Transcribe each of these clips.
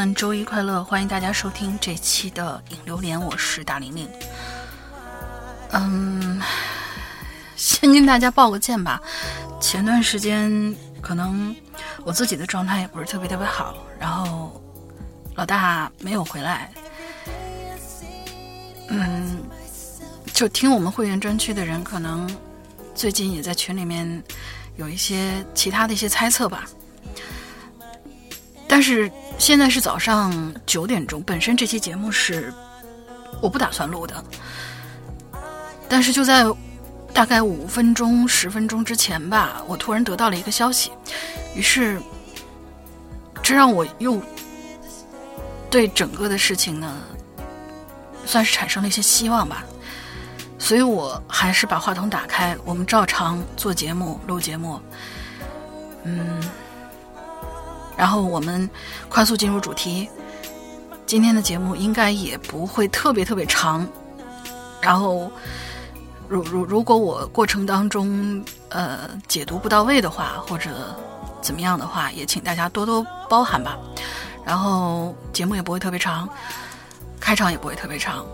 们，周一快乐！欢迎大家收听这期的《影榴莲》，我是大玲玲。嗯，先跟大家报个歉吧，前段时间可能我自己的状态也不是特别特别好，然后老大没有回来。嗯，就听我们会员专区的人，可能最近也在群里面有一些其他的一些猜测吧。但是现在是早上九点钟，本身这期节目是我不打算录的，但是就在大概五分钟、十分钟之前吧，我突然得到了一个消息，于是这让我又对整个的事情呢，算是产生了一些希望吧，所以我还是把话筒打开，我们照常做节目、录节目，嗯。然后我们快速进入主题，今天的节目应该也不会特别特别长。然后，如如如果我过程当中呃解读不到位的话，或者怎么样的话，也请大家多多包涵吧。然后节目也不会特别长，开场也不会特别长。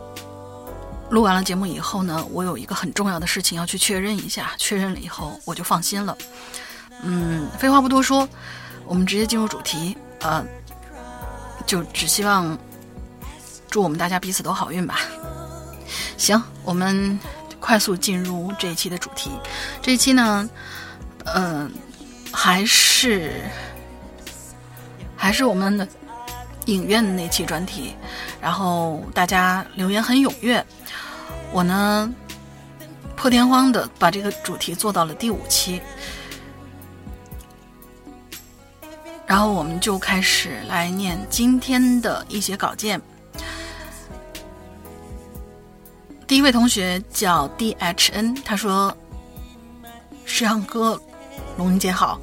录完了节目以后呢，我有一个很重要的事情要去确认一下，确认了以后我就放心了。嗯，废话不多说。我们直接进入主题，呃，就只希望祝我们大家彼此都好运吧。行，我们快速进入这一期的主题。这一期呢，嗯，还是还是我们的影院的那期专题，然后大家留言很踊跃，我呢破天荒的把这个主题做到了第五期。然后我们就开始来念今天的一些稿件。第一位同学叫 D H N，他说：“石阳哥，龙姐好，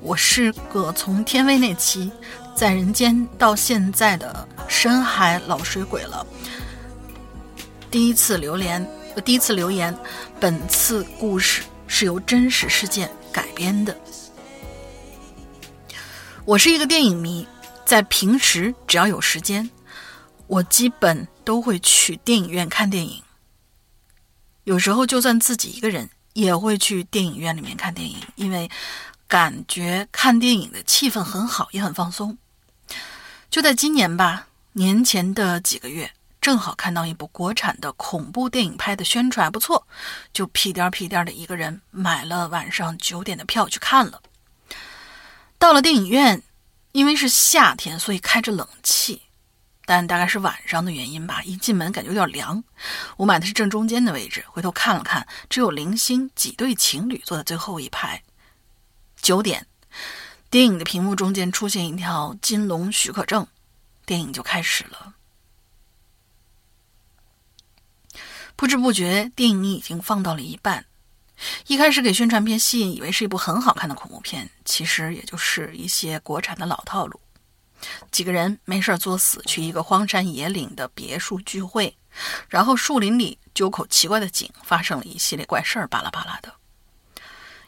我是个从天威那期在人间到现在的深海老水鬼了。第一次留言，第一次留言，本次故事是由真实事件改编的。”我是一个电影迷，在平时只要有时间，我基本都会去电影院看电影。有时候就算自己一个人，也会去电影院里面看电影，因为感觉看电影的气氛很好，也很放松。就在今年吧，年前的几个月，正好看到一部国产的恐怖电影拍的宣传还不错，就屁颠屁颠的一个人买了晚上九点的票去看了。到了电影院，因为是夏天，所以开着冷气，但大概是晚上的原因吧。一进门感觉有点凉。我买的是正中间的位置，回头看了看，只有零星几对情侣坐在最后一排。九点，电影的屏幕中间出现一条金龙许可证，电影就开始了。不知不觉，电影已经放到了一半。一开始给宣传片吸引，以为是一部很好看的恐怖片，其实也就是一些国产的老套路。几个人没事作死，去一个荒山野岭的别墅聚会，然后树林里九口奇怪的井，发生了一系列怪事儿，巴拉巴拉的。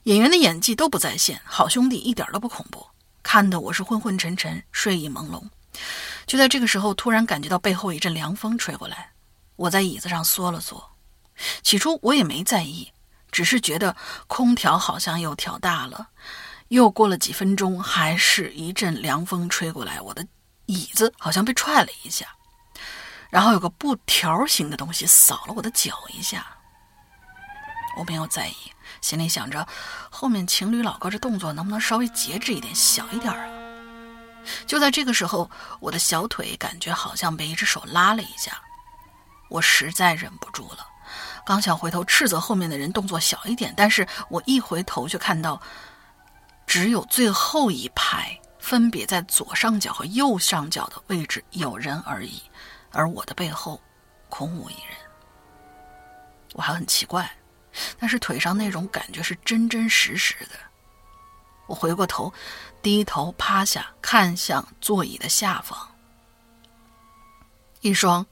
演员的演技都不在线，好兄弟一点都不恐怖，看得我是昏昏沉沉，睡意朦胧。就在这个时候，突然感觉到背后一阵凉风吹过来，我在椅子上缩了缩。起初我也没在意。只是觉得空调好像又调大了，又过了几分钟，还是一阵凉风吹过来，我的椅子好像被踹了一下，然后有个布条形的东西扫了我的脚一下。我没有在意，心里想着后面情侣老哥这动作能不能稍微节制一点，小一点啊？就在这个时候，我的小腿感觉好像被一只手拉了一下，我实在忍不住了。刚想回头斥责后面的人动作小一点，但是我一回头却看到，只有最后一排分别在左上角和右上角的位置有人而已，而我的背后空无一人。我还很奇怪，但是腿上那种感觉是真真实实的。我回过头，低头趴下，看向座椅的下方，一双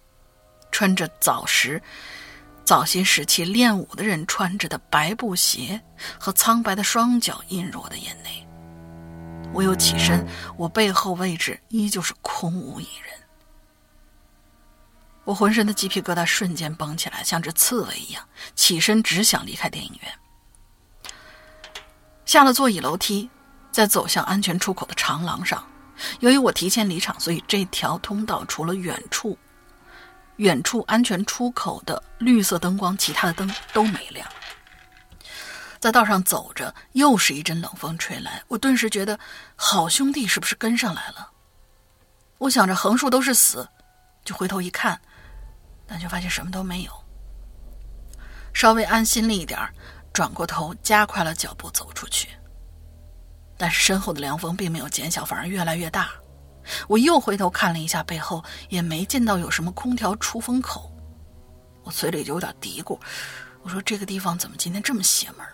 穿着早时。早些时期练武的人穿着的白布鞋和苍白的双脚映入我的眼内。我又起身，我背后位置依旧是空无一人。我浑身的鸡皮疙瘩瞬间绷起来，像只刺猬一样，起身只想离开电影院。下了座椅楼梯，在走向安全出口的长廊上，由于我提前离场，所以这条通道除了远处。远处安全出口的绿色灯光，其他的灯都没亮。在道上走着，又是一阵冷风吹来，我顿时觉得好兄弟是不是跟上来了？我想着横竖都是死，就回头一看，但却发现什么都没有。稍微安心了一点转过头加快了脚步走出去，但是身后的凉风并没有减小，反而越来越大。我又回头看了一下背后，也没见到有什么空调出风口。我嘴里就有点嘀咕：“我说这个地方怎么今天这么邪门？”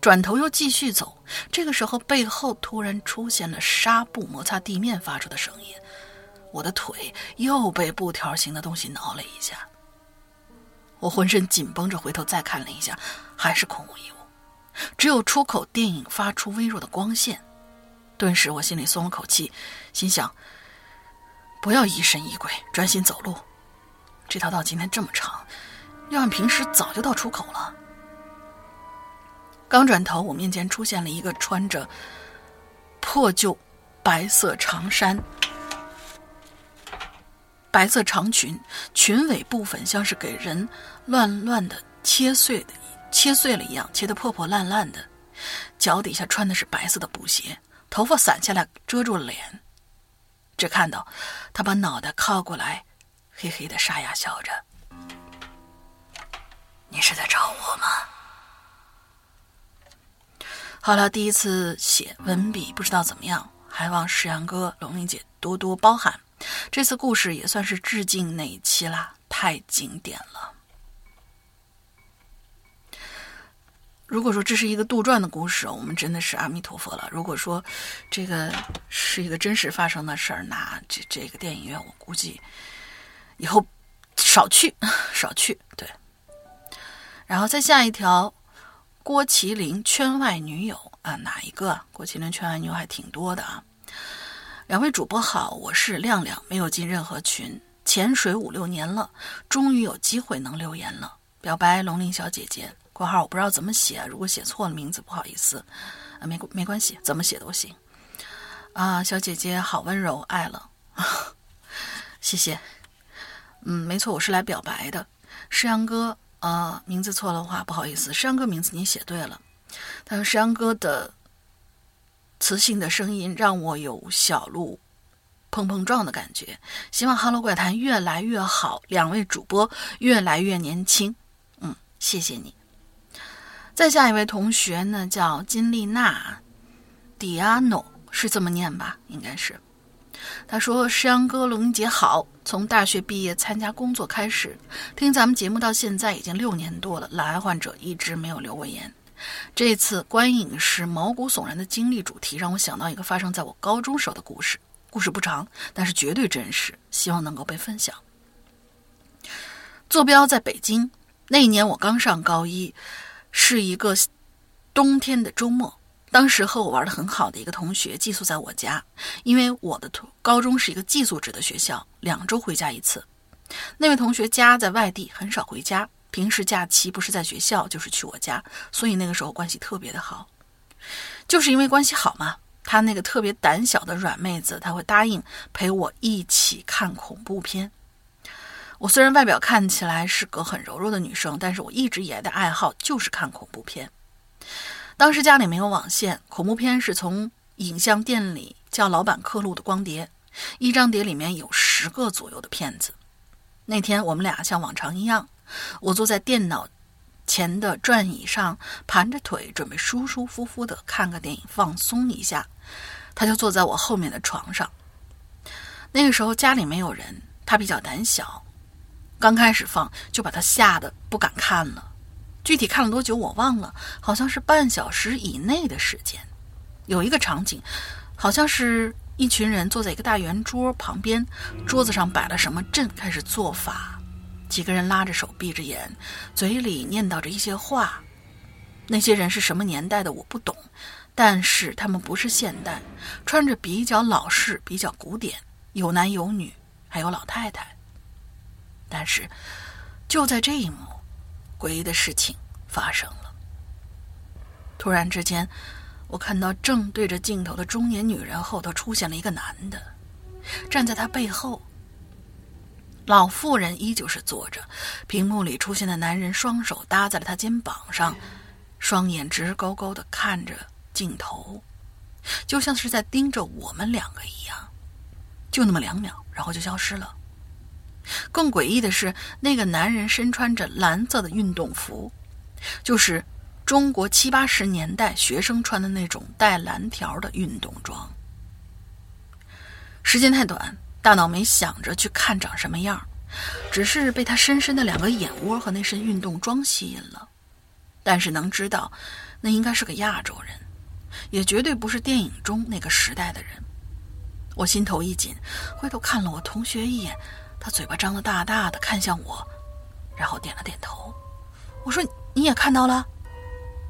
转头又继续走。这个时候，背后突然出现了纱布摩擦地面发出的声音，我的腿又被布条形的东西挠了一下。我浑身紧绷着，回头再看了一下，还是空无一物，只有出口电影发出微弱的光线。顿时，我心里松了口气，心想：不要疑神疑鬼，专心走路。这条道今天这么长，要按平时早就到出口了。刚转头，我面前出现了一个穿着破旧白色长衫、白色长裙，裙尾部分像是给人乱乱的切碎的、切碎了一样，切得破破烂烂的。脚底下穿的是白色的布鞋。头发散下来遮住了脸，只看到他把脑袋靠过来，嘿嘿的沙哑笑着。你是在找我吗？好了，第一次写文笔不知道怎么样，还望石阳哥、龙玲姐多多包涵。这次故事也算是致敬那一期啦，太经典了。如果说这是一个杜撰的故事，我们真的是阿弥陀佛了。如果说这个是一个真实发生的事儿，那这这个电影院我估计以后少去 少去。对，然后再下一条，郭麒麟圈外女友啊，哪一个？郭麒麟圈外女友还挺多的啊。两位主播好，我是亮亮，没有进任何群，潜水五六年了，终于有机会能留言了，表白龙鳞小姐姐。括号我不知道怎么写，如果写错了名字不好意思，啊没没关系，怎么写都行。啊，小姐姐好温柔，爱了，谢谢。嗯，没错，我是来表白的。诗阳哥，啊，名字错了话不好意思，诗阳哥名字你写对了。他说诗阳哥的磁性的声音让我有小鹿碰碰撞的感觉。希望《哈喽怪谈》越来越好，两位主播越来越年轻。嗯，谢谢你。再下一位同学呢，叫金丽娜，Diano 是这么念吧？应该是。他说：“石阳哥，龙姐好。从大学毕业参加工作开始，听咱们节目到现在已经六年多了。懒癌患者一直没有留过言。这次观影时毛骨悚然的经历主题，让我想到一个发生在我高中时候的故事。故事不长，但是绝对真实，希望能够被分享。坐标在北京，那一年我刚上高一。”是一个冬天的周末，当时和我玩的很好的一个同学寄宿在我家，因为我的高中是一个寄宿制的学校，两周回家一次。那位同学家在外地，很少回家，平时假期不是在学校就是去我家，所以那个时候关系特别的好。就是因为关系好嘛，他那个特别胆小的软妹子，他会答应陪我一起看恐怖片。我虽然外表看起来是个很柔弱的女生，但是我一直以来的爱好就是看恐怖片。当时家里没有网线，恐怖片是从影像店里叫老板刻录的光碟，一张碟里面有十个左右的片子。那天我们俩像往常一样，我坐在电脑前的转椅上盘着腿，准备舒舒服服的看个电影放松一下。他就坐在我后面的床上。那个时候家里没有人，他比较胆小。刚开始放就把他吓得不敢看了。具体看了多久我忘了，好像是半小时以内的时间。有一个场景，好像是一群人坐在一个大圆桌旁边，桌子上摆了什么阵，开始做法。几个人拉着手，闭着眼，嘴里念叨着一些话。那些人是什么年代的我不懂，但是他们不是现代，穿着比较老式、比较古典，有男有女，还有老太太。但是就在这一幕，诡异的事情发生了。突然之间，我看到正对着镜头的中年女人后头出现了一个男的，站在她背后。老妇人依旧是坐着，屏幕里出现的男人双手搭在了她肩膀上，双眼直勾勾的看着镜头，就像是在盯着我们两个一样。就那么两秒，然后就消失了。更诡异的是，那个男人身穿着蓝色的运动服，就是中国七八十年代学生穿的那种带蓝条的运动装。时间太短。大脑没想着去看长什么样，只是被他深深的两个眼窝和那身运动装吸引了。但是能知道，那应该是个亚洲人，也绝对不是电影中那个时代的人。我心头一紧，回头看了我同学一眼，他嘴巴张得大大的，看向我，然后点了点头。我说：“你也看到了？”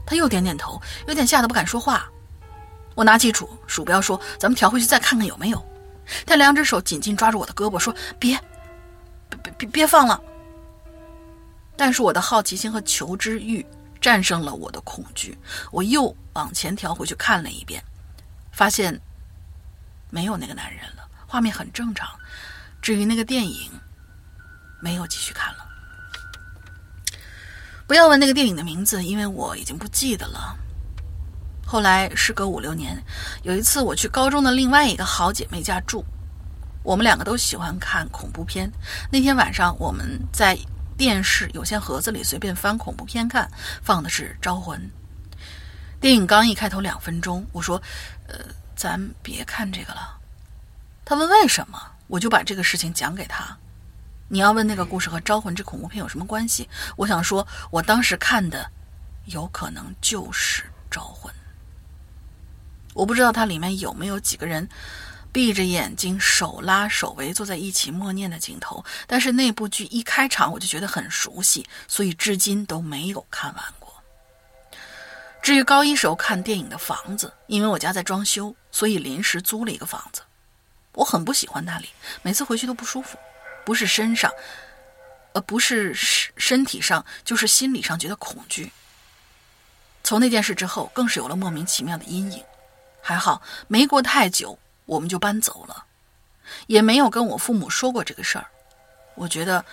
他又点点头，有点吓得不敢说话。我拿起鼠鼠标说：“咱们调回去再看看有没有。”他两只手紧紧抓住我的胳膊，说：“别，别别别放了！”但是我的好奇心和求知欲战胜了我的恐惧，我又往前调回去看了一遍，发现没有那个男人了，画面很正常。至于那个电影，没有继续看了。不要问那个电影的名字，因为我已经不记得了。后来时隔五六年，有一次我去高中的另外一个好姐妹家住，我们两个都喜欢看恐怖片。那天晚上我们在电视有线盒子里随便翻恐怖片看，放的是《招魂》。电影刚一开头两分钟，我说：“呃，咱别看这个了。”他问为什么，我就把这个事情讲给他。你要问那个故事和《招魂》这恐怖片有什么关系？我想说，我当时看的，有可能就是《招魂》。我不知道它里面有没有几个人闭着眼睛手拉手围坐在一起默念的镜头，但是那部剧一开场我就觉得很熟悉，所以至今都没有看完过。至于高一时候看电影的房子，因为我家在装修，所以临时租了一个房子。我很不喜欢那里，每次回去都不舒服，不是身上，呃，不是身身体上，就是心理上觉得恐惧。从那件事之后，更是有了莫名其妙的阴影。还好，没过太久，我们就搬走了，也没有跟我父母说过这个事儿。我觉得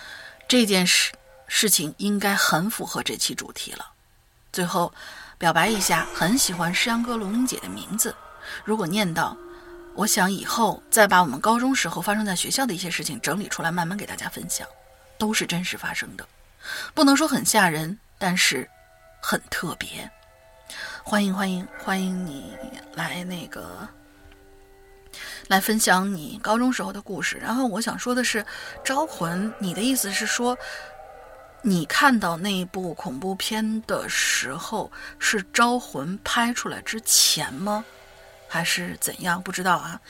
这件事事情应该很符合这期主题了。最后表白一下，很喜欢诗阳哥、龙玲姐的名字。如果念到，我想以后再把我们高中时候发生在学校的一些事情整理出来，慢慢给大家分享，都是真实发生的，不能说很吓人，但是很特别。欢迎欢迎欢迎你来那个来分享你高中时候的故事。然后我想说的是，《招魂》，你的意思是说，你看到那部恐怖片的时候是《招魂》拍出来之前吗？还是怎样？不知道啊。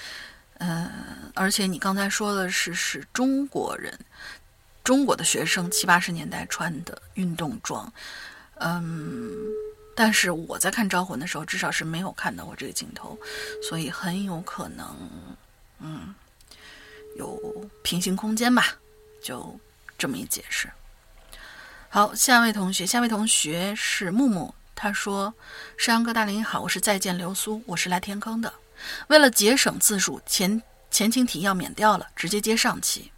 嗯，而且你刚才说的是是中国人，中国的学生七八十年代穿的运动装。嗯。但是我在看《招魂》的时候，至少是没有看到过这个镜头，所以很有可能，嗯，有平行空间吧，就这么一解释。好，下一位同学，下一位同学是木木，他说：“山羊哥大林好，我是再见流苏，我是来填坑的。为了节省字数，前前情提要免掉了，直接接上期。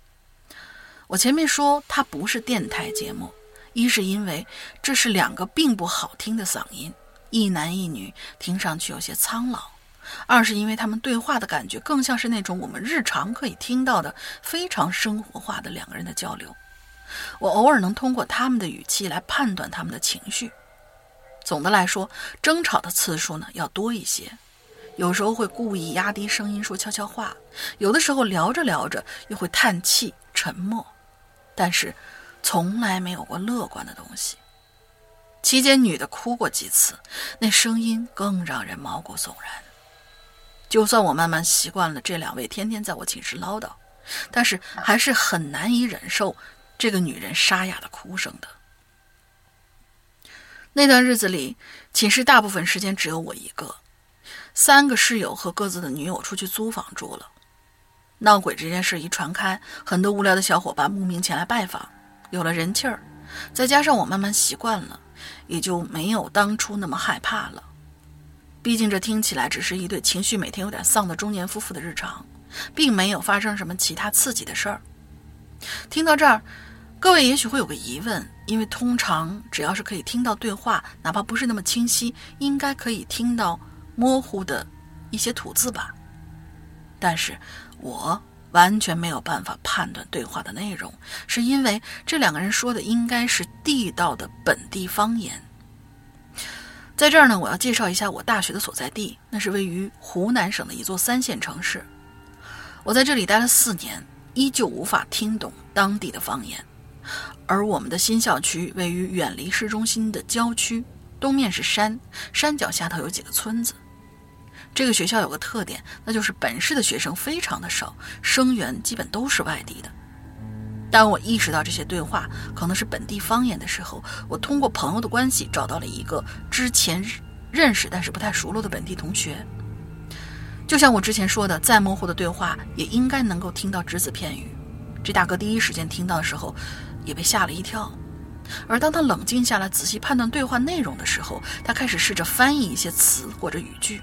我前面说它不是电台节目。”一是因为这是两个并不好听的嗓音，一男一女，听上去有些苍老；二是因为他们对话的感觉更像是那种我们日常可以听到的非常生活化的两个人的交流。我偶尔能通过他们的语气来判断他们的情绪。总的来说，争吵的次数呢要多一些，有时候会故意压低声音说悄悄话，有的时候聊着聊着又会叹气沉默，但是从来没有过乐观的东西。期间，女的哭过几次，那声音更让人毛骨悚然。就算我慢慢习惯了这两位天天在我寝室唠叨，但是还是很难以忍受这个女人沙哑的哭声的。那段日子里，寝室大部分时间只有我一个，三个室友和各自的女友出去租房住了。闹鬼这件事一传开，很多无聊的小伙伴慕名前来拜访，有了人气儿，再加上我慢慢习惯了，也就没有当初那么害怕了。毕竟这听起来只是一对情绪每天有点丧的中年夫妇的日常，并没有发生什么其他刺激的事儿。听到这儿，各位也许会有个疑问，因为通常只要是可以听到对话，哪怕不是那么清晰，应该可以听到模糊的一些吐字吧？但是我完全没有办法判断对话的内容，是因为这两个人说的应该是地道的本地方言。在这儿呢，我要介绍一下我大学的所在地，那是位于湖南省的一座三线城市。我在这里待了四年，依旧无法听懂当地的方言。而我们的新校区位于远离市中心的郊区，东面是山，山脚下头有几个村子。这个学校有个特点，那就是本市的学生非常的少，生源基本都是外地的。当我意识到这些对话可能是本地方言的时候，我通过朋友的关系找到了一个之前认识但是不太熟络的本地同学。就像我之前说的，再模糊的对话也应该能够听到只字片语。这大哥第一时间听到的时候，也被吓了一跳。而当他冷静下来，仔细判断对话内容的时候，他开始试着翻译一些词或者语句。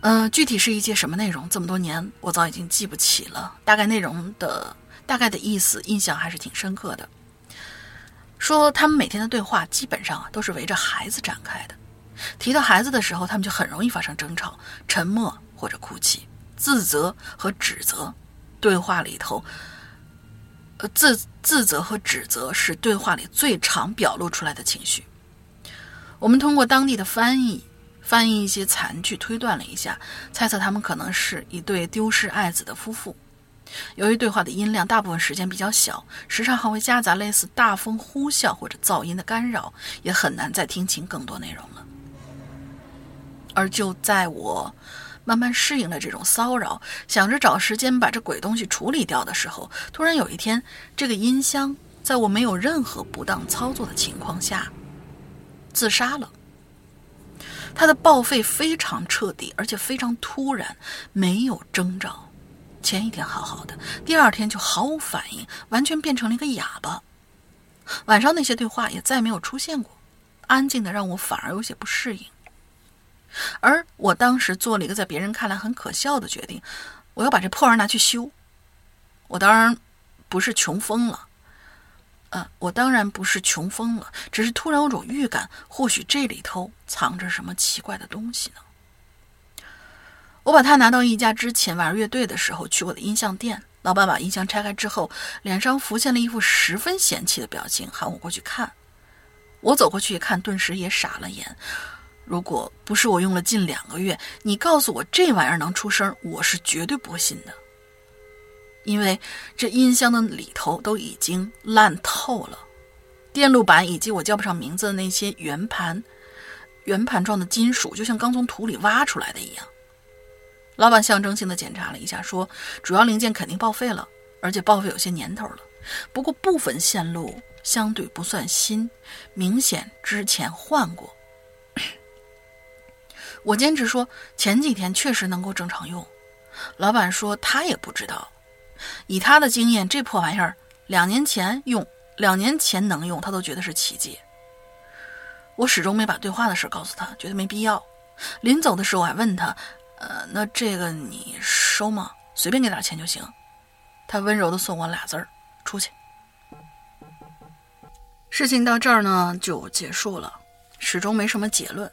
嗯，具体是一些什么内容？这么多年，我早已经记不起了。大概内容的。大概的意思印象还是挺深刻的。说他们每天的对话基本上啊都是围着孩子展开的，提到孩子的时候，他们就很容易发生争吵、沉默或者哭泣、自责和指责。对话里头，呃自自责和指责是对话里最常表露出来的情绪。我们通过当地的翻译，翻译一些残句，推断了一下，猜测他们可能是一对丢失爱子的夫妇。由于对话的音量大部分时间比较小，时常还会夹杂类似大风呼啸或者噪音的干扰，也很难再听清更多内容了。而就在我慢慢适应了这种骚扰，想着找时间把这鬼东西处理掉的时候，突然有一天，这个音箱在我没有任何不当操作的情况下自杀了。它的报废非常彻底，而且非常突然，没有征兆。前一天好好的，第二天就毫无反应，完全变成了一个哑巴。晚上那些对话也再没有出现过，安静的让我反而有些不适应。而我当时做了一个在别人看来很可笑的决定，我要把这破玩意拿去修。我当然不是穷疯了，呃，我当然不是穷疯了，只是突然有种预感，或许这里头藏着什么奇怪的东西呢。我把它拿到一家之前玩乐队的时候去过的音像店，老板把音箱拆开之后，脸上浮现了一副十分嫌弃的表情，喊我过去看。我走过去一看，顿时也傻了眼。如果不是我用了近两个月，你告诉我这玩意儿能出声，我是绝对不会信的。因为这音箱的里头都已经烂透了，电路板以及我叫不上名字的那些圆盘、圆盘状的金属，就像刚从土里挖出来的一样。老板象征性的检查了一下，说：“主要零件肯定报废了，而且报废有些年头了。不过部分线路相对不算新，明显之前换过。”我坚持说前几天确实能够正常用。老板说他也不知道，以他的经验，这破玩意儿两年前用，两年前能用，他都觉得是奇迹。我始终没把对话的事告诉他，觉得没必要。临走的时候，我还问他。呃，那这个你收吗？随便给点钱就行。他温柔的送我俩字儿：出去。事情到这儿呢就结束了，始终没什么结论。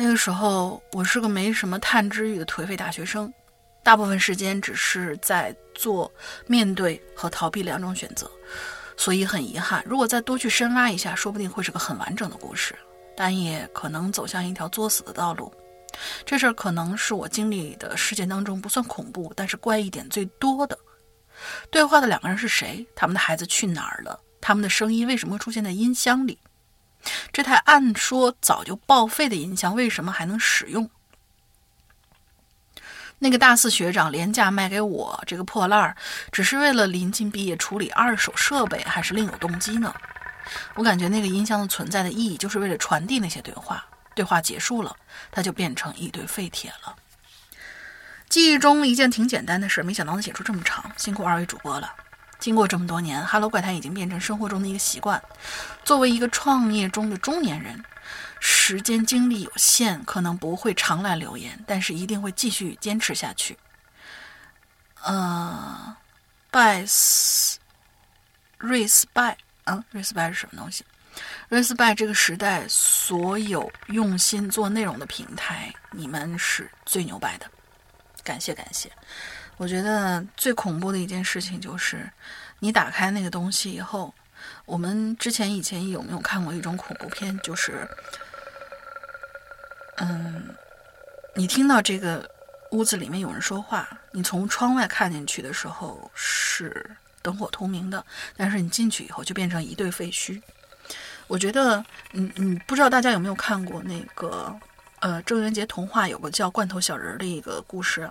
那个时候我是个没什么探知欲的颓废大学生，大部分时间只是在做面对和逃避两种选择，所以很遗憾。如果再多去深挖一下，说不定会是个很完整的故事，但也可能走向一条作死的道路。这事儿可能是我经历的事件当中不算恐怖，但是怪异点最多的。对话的两个人是谁？他们的孩子去哪儿了？他们的声音为什么会出现在音箱里？这台按说早就报废的音箱为什么还能使用？那个大四学长廉价卖给我这个破烂儿，只是为了临近毕业处理二手设备，还是另有动机呢？我感觉那个音箱的存在的意义，就是为了传递那些对话。对话结束了，它就变成一堆废铁了。记忆中一件挺简单的事，没想到能写出这么长，辛苦二位主播了。经过这么多年哈喽怪谈已经变成生活中的一个习惯。作为一个创业中的中年人。时间精力有限，可能不会常来留言，但是一定会继续坚持下去。呃，by，respect，嗯，respect 是什么东西？respect 这个时代所有用心做内容的平台，你们是最牛掰的，感谢感谢。我觉得最恐怖的一件事情就是，你打开那个东西以后，我们之前以前有没有看过一种恐怖片，就是。嗯，你听到这个屋子里面有人说话，你从窗外看进去的时候是灯火通明的，但是你进去以后就变成一堆废墟。我觉得，嗯嗯，不知道大家有没有看过那个，呃，郑渊洁童话有个叫《罐头小人》的一个故事。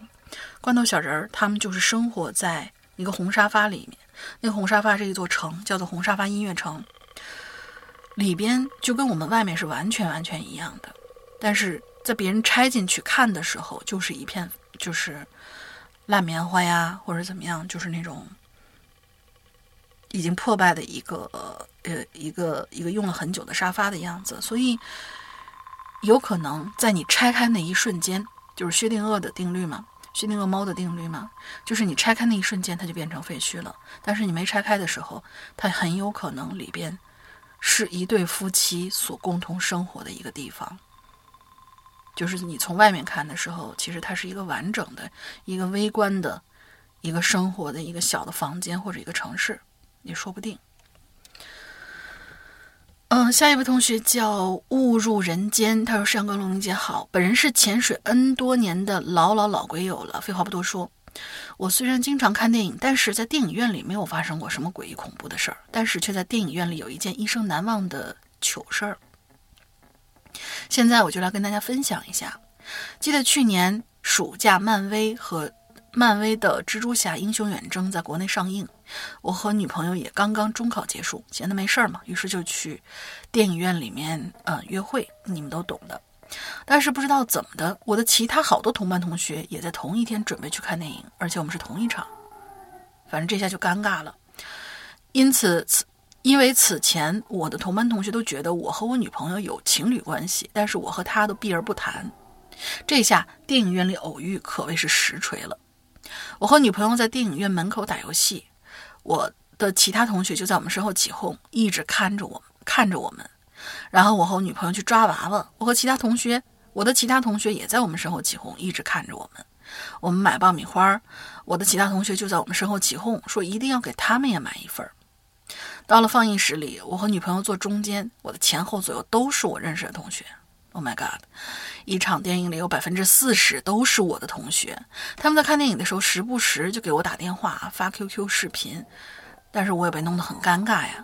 罐头小人儿他们就是生活在一个红沙发里面，那个红沙发是一座城，叫做红沙发音乐城，里边就跟我们外面是完全完全一样的。但是在别人拆进去看的时候，就是一片就是烂棉花呀，或者怎么样，就是那种已经破败的一个呃一个一个用了很久的沙发的样子。所以有可能在你拆开那一瞬间，就是薛定谔的定律嘛，薛定谔猫的定律嘛，就是你拆开那一瞬间，它就变成废墟了。但是你没拆开的时候，它很有可能里边是一对夫妻所共同生活的一个地方。就是你从外面看的时候，其实它是一个完整的、一个微观的、一个生活的一个小的房间或者一个城市，也说不定。嗯，下一位同学叫误入人间，他说：“山哥龙玲姐好，本人是潜水 N 多年的老老老鬼友了。废话不多说，我虽然经常看电影，但是在电影院里没有发生过什么诡异恐怖的事儿，但是却在电影院里有一件一生难忘的糗事儿。”现在我就来跟大家分享一下。记得去年暑假，漫威和漫威的《蜘蛛侠：英雄远征》在国内上映，我和女朋友也刚刚中考结束，闲的没事儿嘛，于是就去电影院里面呃约会，你们都懂的。但是不知道怎么的，我的其他好多同班同学也在同一天准备去看电影，而且我们是同一场，反正这下就尴尬了。因此此。因为此前我的同班同学都觉得我和我女朋友有情侣关系，但是我和他都避而不谈。这下电影院里偶遇可谓是实锤了。我和女朋友在电影院门口打游戏，我的其他同学就在我们身后起哄，一直看着我们，看着我们。然后我和我女朋友去抓娃娃，我和其他同学，我的其他同学也在我们身后起哄，一直看着我们。我们买爆米花，我的其他同学就在我们身后起哄，说一定要给他们也买一份。到了放映室里，我和女朋友坐中间，我的前后左右都是我认识的同学。Oh my god！一场电影里有百分之四十都是我的同学，他们在看电影的时候时不时就给我打电话、发 QQ 视频，但是我也被弄得很尴尬呀。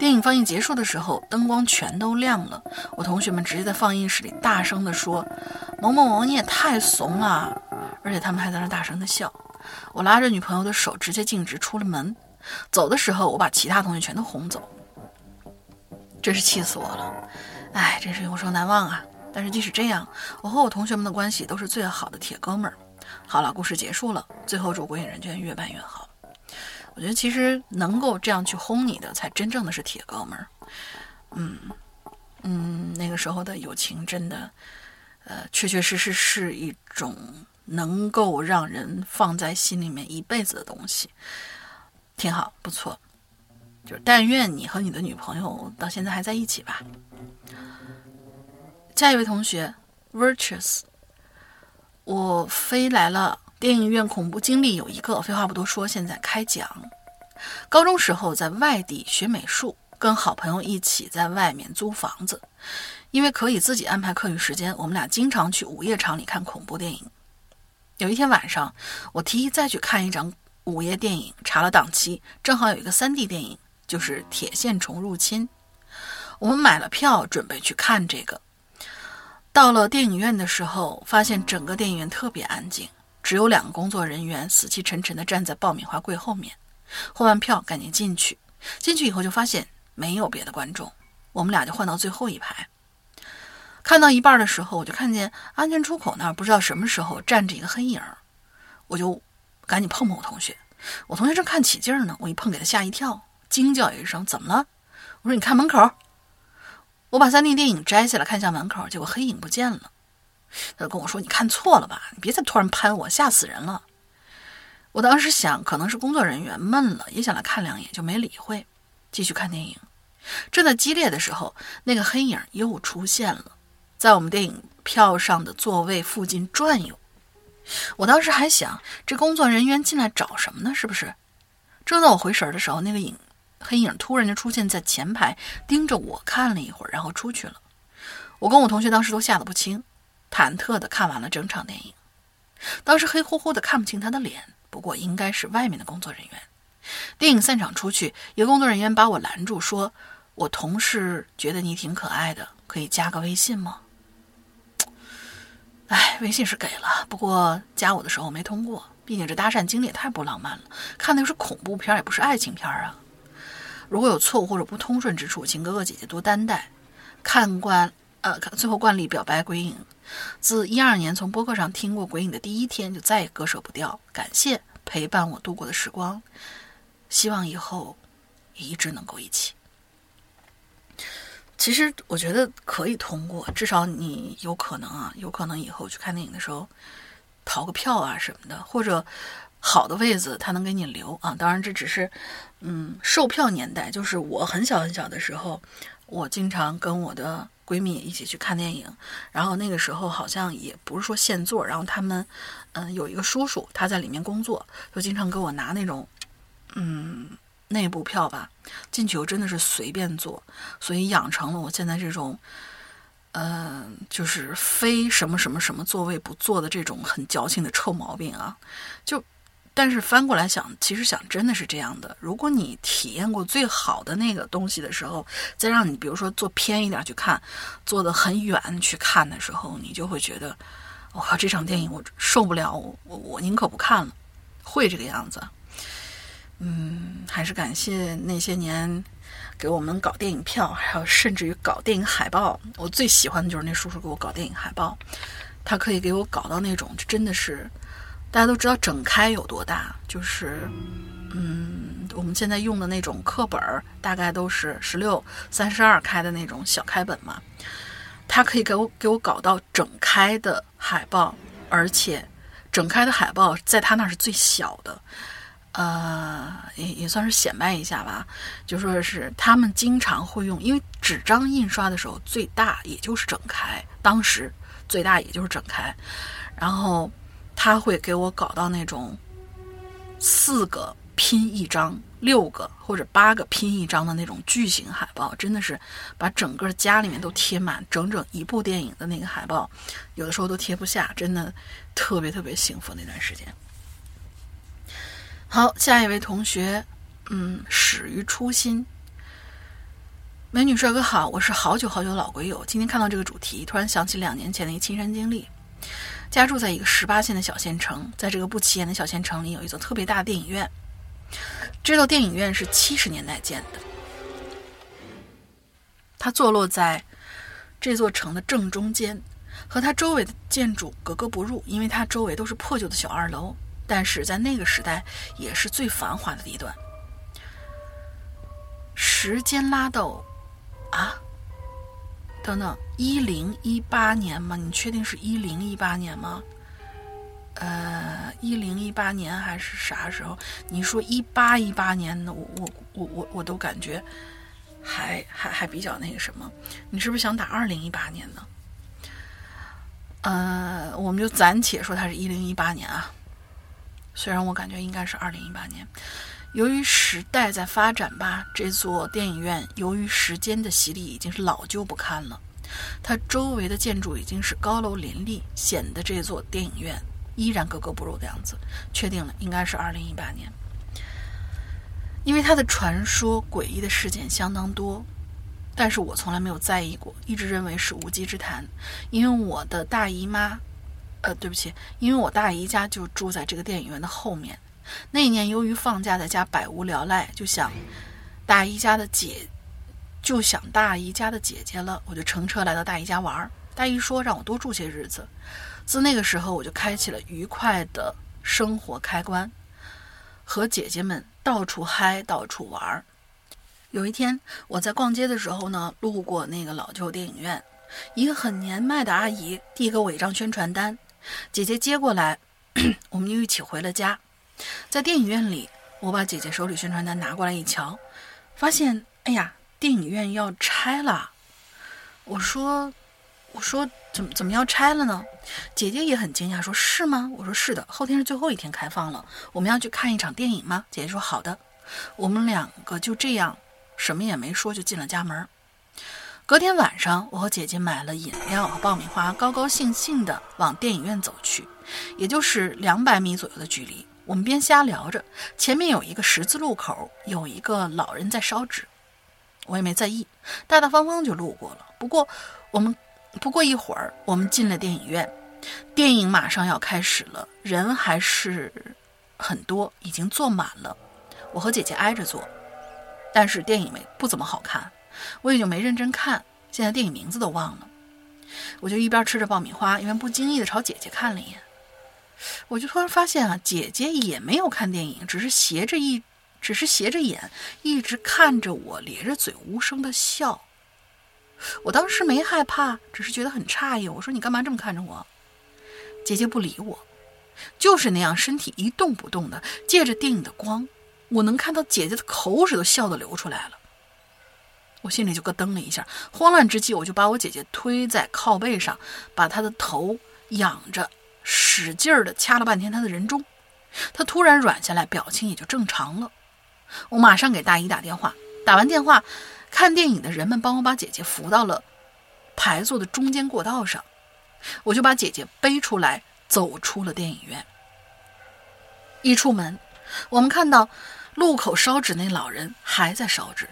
电影放映结束的时候，灯光全都亮了，我同学们直接在放映室里大声地说：“某某某，你也太怂了！”而且他们还在那大声地笑。我拉着女朋友的手，直接径直出了门。走的时候，我把其他同学全都轰走，真是气死我了！哎，真是永生难忘啊！但是即使这样，我和我同学们的关系都是最好的铁哥们儿。好了，故事结束了，最后祝鬼影人间越办越好。我觉得其实能够这样去轰你的，才真正的是铁哥们儿。嗯嗯，那个时候的友情真的，呃，确确实实是一种能够让人放在心里面一辈子的东西。挺好，不错，就但愿你和你的女朋友到现在还在一起吧。下一位同学，Virtuous，我飞来了电影院恐怖经历有一个，废话不多说，现在开讲。高中时候在外地学美术，跟好朋友一起在外面租房子，因为可以自己安排课余时间，我们俩经常去午夜场里看恐怖电影。有一天晚上，我提议再去看一场午夜电影，查了档期，正好有一个 3D 电影，就是《铁线虫入侵》。我们买了票，准备去看这个。到了电影院的时候，发现整个电影院特别安静，只有两个工作人员死气沉沉地站在爆米花柜后面。换完票，赶紧进去。进去以后就发现没有别的观众，我们俩就换到最后一排。看到一半的时候，我就看见安全出口那儿不知道什么时候站着一个黑影，我就赶紧碰碰我同学。我同学正看起劲儿呢，我一碰给他吓一跳，惊叫一声：“怎么了？”我说：“你看门口。”我把三 D 电影摘下来看向门口，结果黑影不见了。他就跟我说：“你看错了吧？你别再突然拍我，吓死人了。”我当时想，可能是工作人员闷了，也想来看两眼，就没理会，继续看电影。正在激烈的时候，那个黑影又出现了，在我们电影票上的座位附近转悠。我当时还想，这工作人员进来找什么呢？是不是？正在我回神的时候，那个影。黑影突然就出现在前排，盯着我看了一会儿，然后出去了。我跟我同学当时都吓得不轻，忐忑地看完了整场电影。当时黑乎乎的看不清他的脸，不过应该是外面的工作人员。电影散场出去，一个工作人员把我拦住，说：“我同事觉得你挺可爱的，可以加个微信吗？”哎，微信是给了，不过加我的时候没通过，毕竟这搭讪经历也太不浪漫了，看的又是恐怖片，也不是爱情片啊。如果有错误或者不通顺之处，请哥哥姐姐多担待。看惯，呃，最后惯例表白鬼影。自一二年从播客上听过鬼影的第一天，就再也割舍不掉。感谢陪伴我度过的时光，希望以后也一直能够一起。其实我觉得可以通过，至少你有可能啊，有可能以后去看电影的时候逃个票啊什么的，或者。好的位子他能给你留啊，当然这只是，嗯，售票年代，就是我很小很小的时候，我经常跟我的闺蜜一起去看电影，然后那个时候好像也不是说现座，然后他们，嗯，有一个叔叔他在里面工作，就经常给我拿那种，嗯，内部票吧，进去后真的是随便坐，所以养成了我现在这种，嗯，就是非什么什么什么座位不坐的这种很矫情的臭毛病啊，就。但是翻过来想，其实想真的是这样的。如果你体验过最好的那个东西的时候，再让你比如说坐偏一点去看，坐得很远去看的时候，你就会觉得，我靠，这场电影我受不了，我我宁可不看了，会这个样子。嗯，还是感谢那些年给我们搞电影票，还有甚至于搞电影海报。我最喜欢的就是那叔叔给我搞电影海报，他可以给我搞到那种，真的是。大家都知道整开有多大，就是，嗯，我们现在用的那种课本儿，大概都是十六、三十二开的那种小开本嘛。它可以给我给我搞到整开的海报，而且整开的海报在他那是最小的，呃，也也算是显摆一下吧。就说是他们经常会用，因为纸张印刷的时候最大也就是整开，当时最大也就是整开，然后。他会给我搞到那种四个拼一张、六个或者八个拼一张的那种巨型海报，真的是把整个家里面都贴满，整整一部电影的那个海报，有的时候都贴不下，真的特别特别幸福那段时间。好，下一位同学，嗯，始于初心，美女帅哥好，我是好久好久老鬼友，今天看到这个主题，突然想起两年前的一个亲身经历。家住在一个十八线的小县城，在这个不起眼的小县城里，有一座特别大的电影院。这座电影院是七十年代建的，它坐落在这座城的正中间，和它周围的建筑格格不入，因为它周围都是破旧的小二楼。但是在那个时代，也是最繁华的地段。时间拉到啊。等等，一零一八年吗？你确定是一零一八年吗？呃，一零一八年还是啥时候？你说一八一八年呢，我我我我我都感觉还还还比较那个什么。你是不是想打二零一八年呢？呃，我们就暂且说它是一零一八年啊。虽然我感觉应该是二零一八年。由于时代在发展吧，这座电影院由于时间的洗礼，已经是老旧不堪了。它周围的建筑已经是高楼林立，显得这座电影院依然格格不入的样子。确定了，应该是二零一八年。因为它的传说诡异的事件相当多，但是我从来没有在意过，一直认为是无稽之谈。因为我的大姨妈，呃，对不起，因为我大姨家就住在这个电影院的后面。那一年由于放假在家百无聊赖，就想大姨家的姐。就想大姨家的姐姐了，我就乘车来到大姨家玩儿。大姨说让我多住些日子。自那个时候，我就开启了愉快的生活开关，和姐姐们到处嗨，到处玩儿。有一天，我在逛街的时候呢，路过那个老旧电影院，一个很年迈的阿姨递给我一张宣传单，姐姐接过来，我们就一起回了家。在电影院里，我把姐姐手里宣传单拿过来一瞧，发现，哎呀！电影院要拆了，我说，我说怎么怎么要拆了呢？姐姐也很惊讶，说是吗？我说是的，后天是最后一天开放了，我们要去看一场电影吗？姐姐说好的，我们两个就这样什么也没说就进了家门。隔天晚上，我和姐姐买了饮料和爆米花，高高兴兴地往电影院走去，也就是两百米左右的距离。我们边瞎聊着，前面有一个十字路口，有一个老人在烧纸。我也没在意，大大方方就路过了。不过，我们不过一会儿，我们进了电影院，电影马上要开始了，人还是很多，已经坐满了。我和姐姐挨着坐，但是电影没不怎么好看，我也就没认真看。现在电影名字都忘了，我就一边吃着爆米花，一边不经意的朝姐姐看了一眼。我就突然发现啊，姐姐也没有看电影，只是斜着一。只是斜着眼，一直看着我，咧着嘴，无声的笑。我当时没害怕，只是觉得很诧异。我说：“你干嘛这么看着我？”姐姐不理我，就是那样，身体一动不动的。借着电影的光，我能看到姐姐的口水都笑得流出来了。我心里就咯噔了一下，慌乱之际，我就把我姐姐推在靠背上，把她的头仰着，使劲儿的掐了半天他的人中。他突然软下来，表情也就正常了。我马上给大姨打电话，打完电话，看电影的人们帮我把姐姐扶到了排座的中间过道上，我就把姐姐背出来，走出了电影院。一出门，我们看到路口烧纸那老人还在烧纸。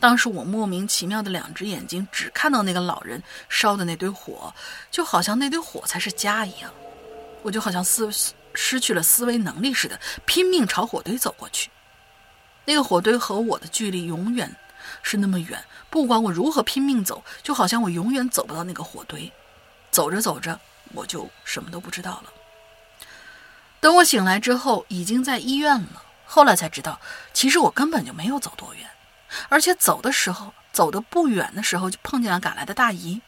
当时我莫名其妙的两只眼睛只看到那个老人烧的那堆火，就好像那堆火才是家一样，我就好像思失去了思维能力似的，拼命朝火堆走过去。那个火堆和我的距离永远是那么远，不管我如何拼命走，就好像我永远走不到那个火堆。走着走着，我就什么都不知道了。等我醒来之后，已经在医院了。后来才知道，其实我根本就没有走多远，而且走的时候，走的不远的时候，就碰见了赶来的大姨。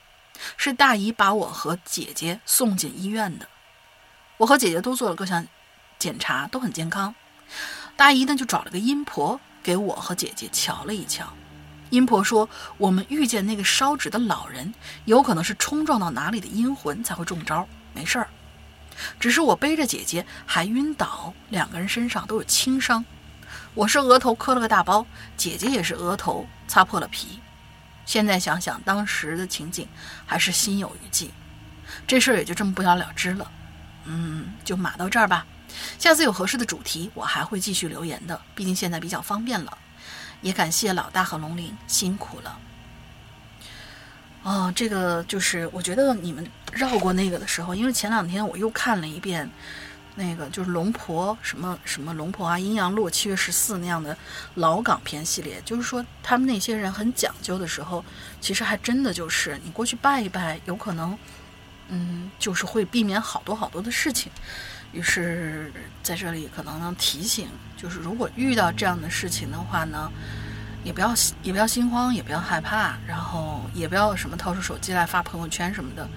是大姨把我和姐姐送进医院的。我和姐姐都做了各项检查，都很健康。大姨呢，就找了个阴婆给我和姐姐瞧了一瞧。阴婆说，我们遇见那个烧纸的老人，有可能是冲撞到哪里的阴魂才会中招，没事儿。只是我背着姐姐还晕倒，两个人身上都有轻伤。我是额头磕了个大包，姐姐也是额头擦破了皮。现在想想当时的情景，还是心有余悸。这事儿也就这么不了了之了。嗯，就码到这儿吧。下次有合适的主题，我还会继续留言的。毕竟现在比较方便了，也感谢老大和龙鳞辛苦了。哦，这个就是我觉得你们绕过那个的时候，因为前两天我又看了一遍，那个就是龙婆什么什么龙婆啊，阴阳路七月十四那样的老港片系列，就是说他们那些人很讲究的时候，其实还真的就是你过去拜一拜，有可能，嗯，就是会避免好多好多的事情。于是，在这里可能能提醒，就是如果遇到这样的事情的话呢，也不要也不要心慌，也不要害怕，然后也不要什么掏出手机来发朋友圈什么的。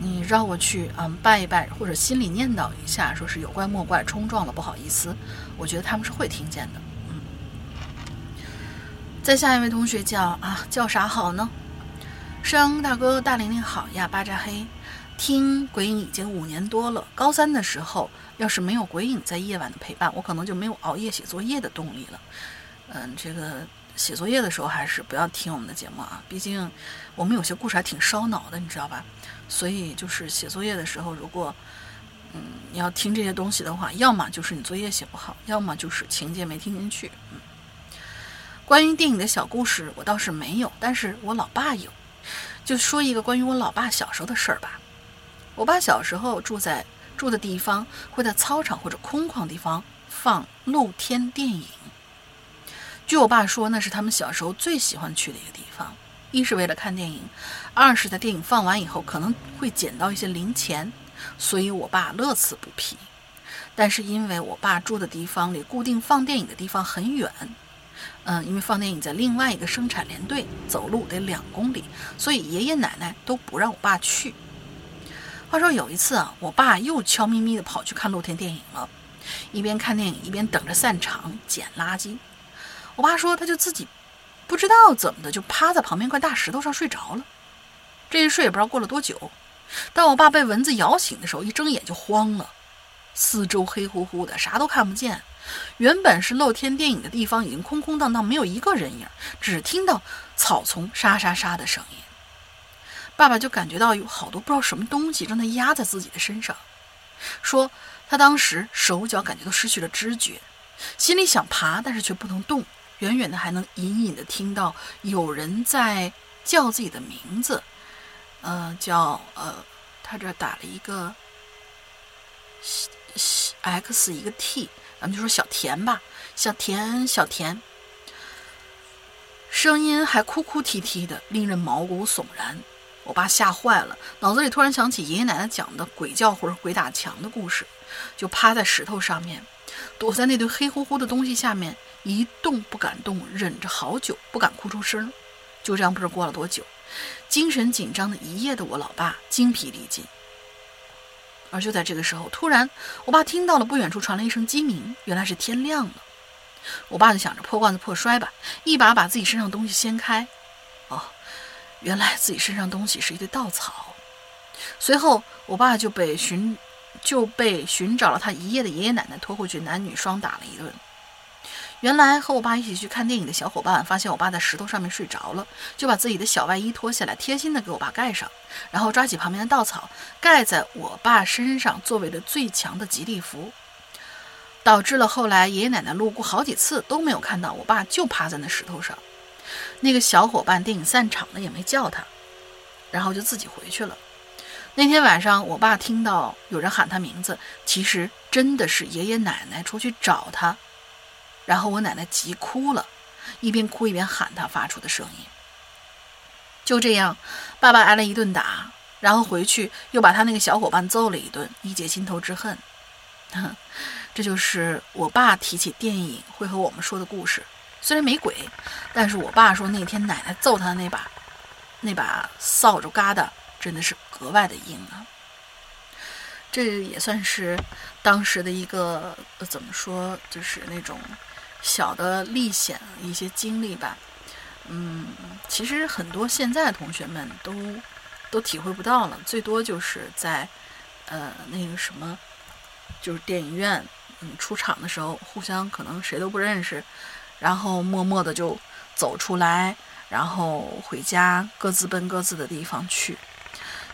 你绕过去，嗯，拜一拜，或者心里念叨一下，说是有怪莫怪，冲撞了，不好意思。我觉得他们是会听见的。嗯。再下一位同学叫啊，叫啥好呢？山大哥大玲玲好呀，巴扎黑。听鬼影已经五年多了。高三的时候，要是没有鬼影在夜晚的陪伴，我可能就没有熬夜写作业的动力了。嗯，这个写作业的时候还是不要听我们的节目啊，毕竟我们有些故事还挺烧脑的，你知道吧？所以就是写作业的时候，如果嗯你要听这些东西的话，要么就是你作业写不好，要么就是情节没听进去。嗯，关于电影的小故事，我倒是没有，但是我老爸有。就说一个关于我老爸小时候的事儿吧。我爸小时候住在住的地方，会在操场或者空旷地方放露天电影。据我爸说，那是他们小时候最喜欢去的一个地方。一是为了看电影，二是在电影放完以后可能会捡到一些零钱，所以我爸乐此不疲。但是因为我爸住的地方离固定放电影的地方很远，嗯，因为放电影在另外一个生产连队，走路得两公里，所以爷爷奶奶都不让我爸去。话说有一次啊，我爸又悄咪咪地跑去看露天电影了，一边看电影一边等着散场捡垃圾。我爸说他就自己不知道怎么的就趴在旁边块大石头上睡着了。这一睡也不知道过了多久，当我爸被蚊子咬醒的时候，一睁眼就慌了，四周黑乎乎的，啥都看不见。原本是露天电影的地方已经空空荡荡，没有一个人影，只听到草丛沙沙沙的声音。爸爸就感觉到有好多不知道什么东西正在压在自己的身上，说他当时手脚感觉都失去了知觉，心里想爬，但是却不能动，远远的还能隐隐的听到有人在叫自己的名字，呃，叫呃，他这打了一个 x 一个 t，咱们就说小田吧，小田，小田，声音还哭哭啼啼的，令人毛骨悚然。我爸吓坏了，脑子里突然想起爷爷奶奶讲的鬼叫或者鬼打墙的故事，就趴在石头上面，躲在那堆黑乎乎的东西下面，一动不敢动，忍着好久，不敢哭出声。就这样，不知过了多久，精神紧张的一夜的我老爸精疲力尽。而就在这个时候，突然，我爸听到了不远处传来一声鸡鸣，原来是天亮了。我爸就想着破罐子破摔吧，一把把自己身上东西掀开。哦。原来自己身上东西是一堆稻草，随后我爸就被寻就被寻找了他一夜的爷爷奶奶拖回去，男女双打了一顿。原来和我爸一起去看电影的小伙伴发现我爸在石头上面睡着了，就把自己的小外衣脱下来，贴心的给我爸盖上，然后抓起旁边的稻草盖在我爸身上，作为了最强的吉利符，导致了后来爷爷奶奶路过好几次都没有看到我爸就趴在那石头上。那个小伙伴电影散场了也没叫他，然后就自己回去了。那天晚上，我爸听到有人喊他名字，其实真的是爷爷奶奶出去找他。然后我奶奶急哭了，一边哭一边喊他发出的声音。就这样，爸爸挨了一顿打，然后回去又把他那个小伙伴揍了一顿，以解心头之恨。这就是我爸提起电影会和我们说的故事。虽然没鬼，但是我爸说那天奶奶揍他的那把，那把扫帚疙瘩真的是格外的硬啊。这也算是当时的一个怎么说，就是那种小的历险一些经历吧。嗯，其实很多现在同学们都都体会不到了，最多就是在呃那个什么，就是电影院嗯出场的时候，互相可能谁都不认识。然后默默的就走出来，然后回家，各自奔各自的地方去。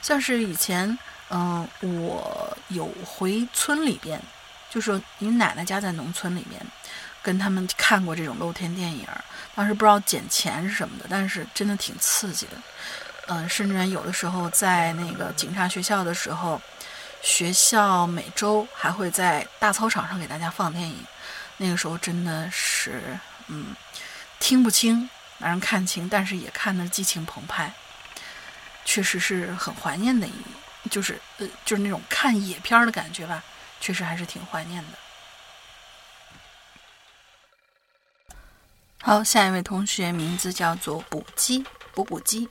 像是以前，嗯，我有回村里边，就说你奶奶家在农村里面，跟他们看过这种露天电影。当时不知道捡钱是什么的，但是真的挺刺激的。嗯，甚至有的时候在那个警察学校的时候，学校每周还会在大操场上给大家放电影。那个时候真的是。嗯，听不清，让人看清，但是也看得激情澎湃，确实是很怀念的，一就是呃，就是那种看野片的感觉吧，确实还是挺怀念的。好，下一位同学名字叫做补鸡，补补鸡。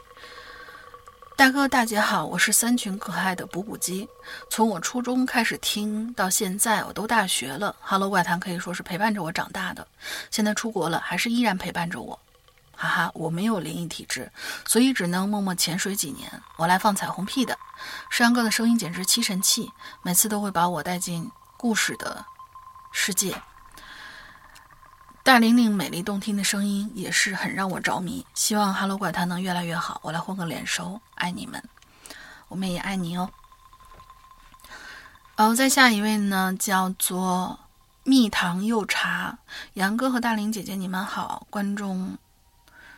大哥大姐好，我是三群可爱的补补鸡。从我初中开始听到现在，我都大学了。Hello 怪谈可以说是陪伴着我长大的。现在出国了，还是依然陪伴着我。哈哈，我没有灵异体质，所以只能默默潜水几年。我来放彩虹屁的，山哥的声音简直七神器，每次都会把我带进故事的世界。大玲玲美丽动听的声音也是很让我着迷。希望《哈喽怪谈》能越来越好。我来混个脸熟，爱你们，我们也爱你哦。然后再下一位呢，叫做蜜糖柚茶，杨哥和大玲姐姐，你们好，观众、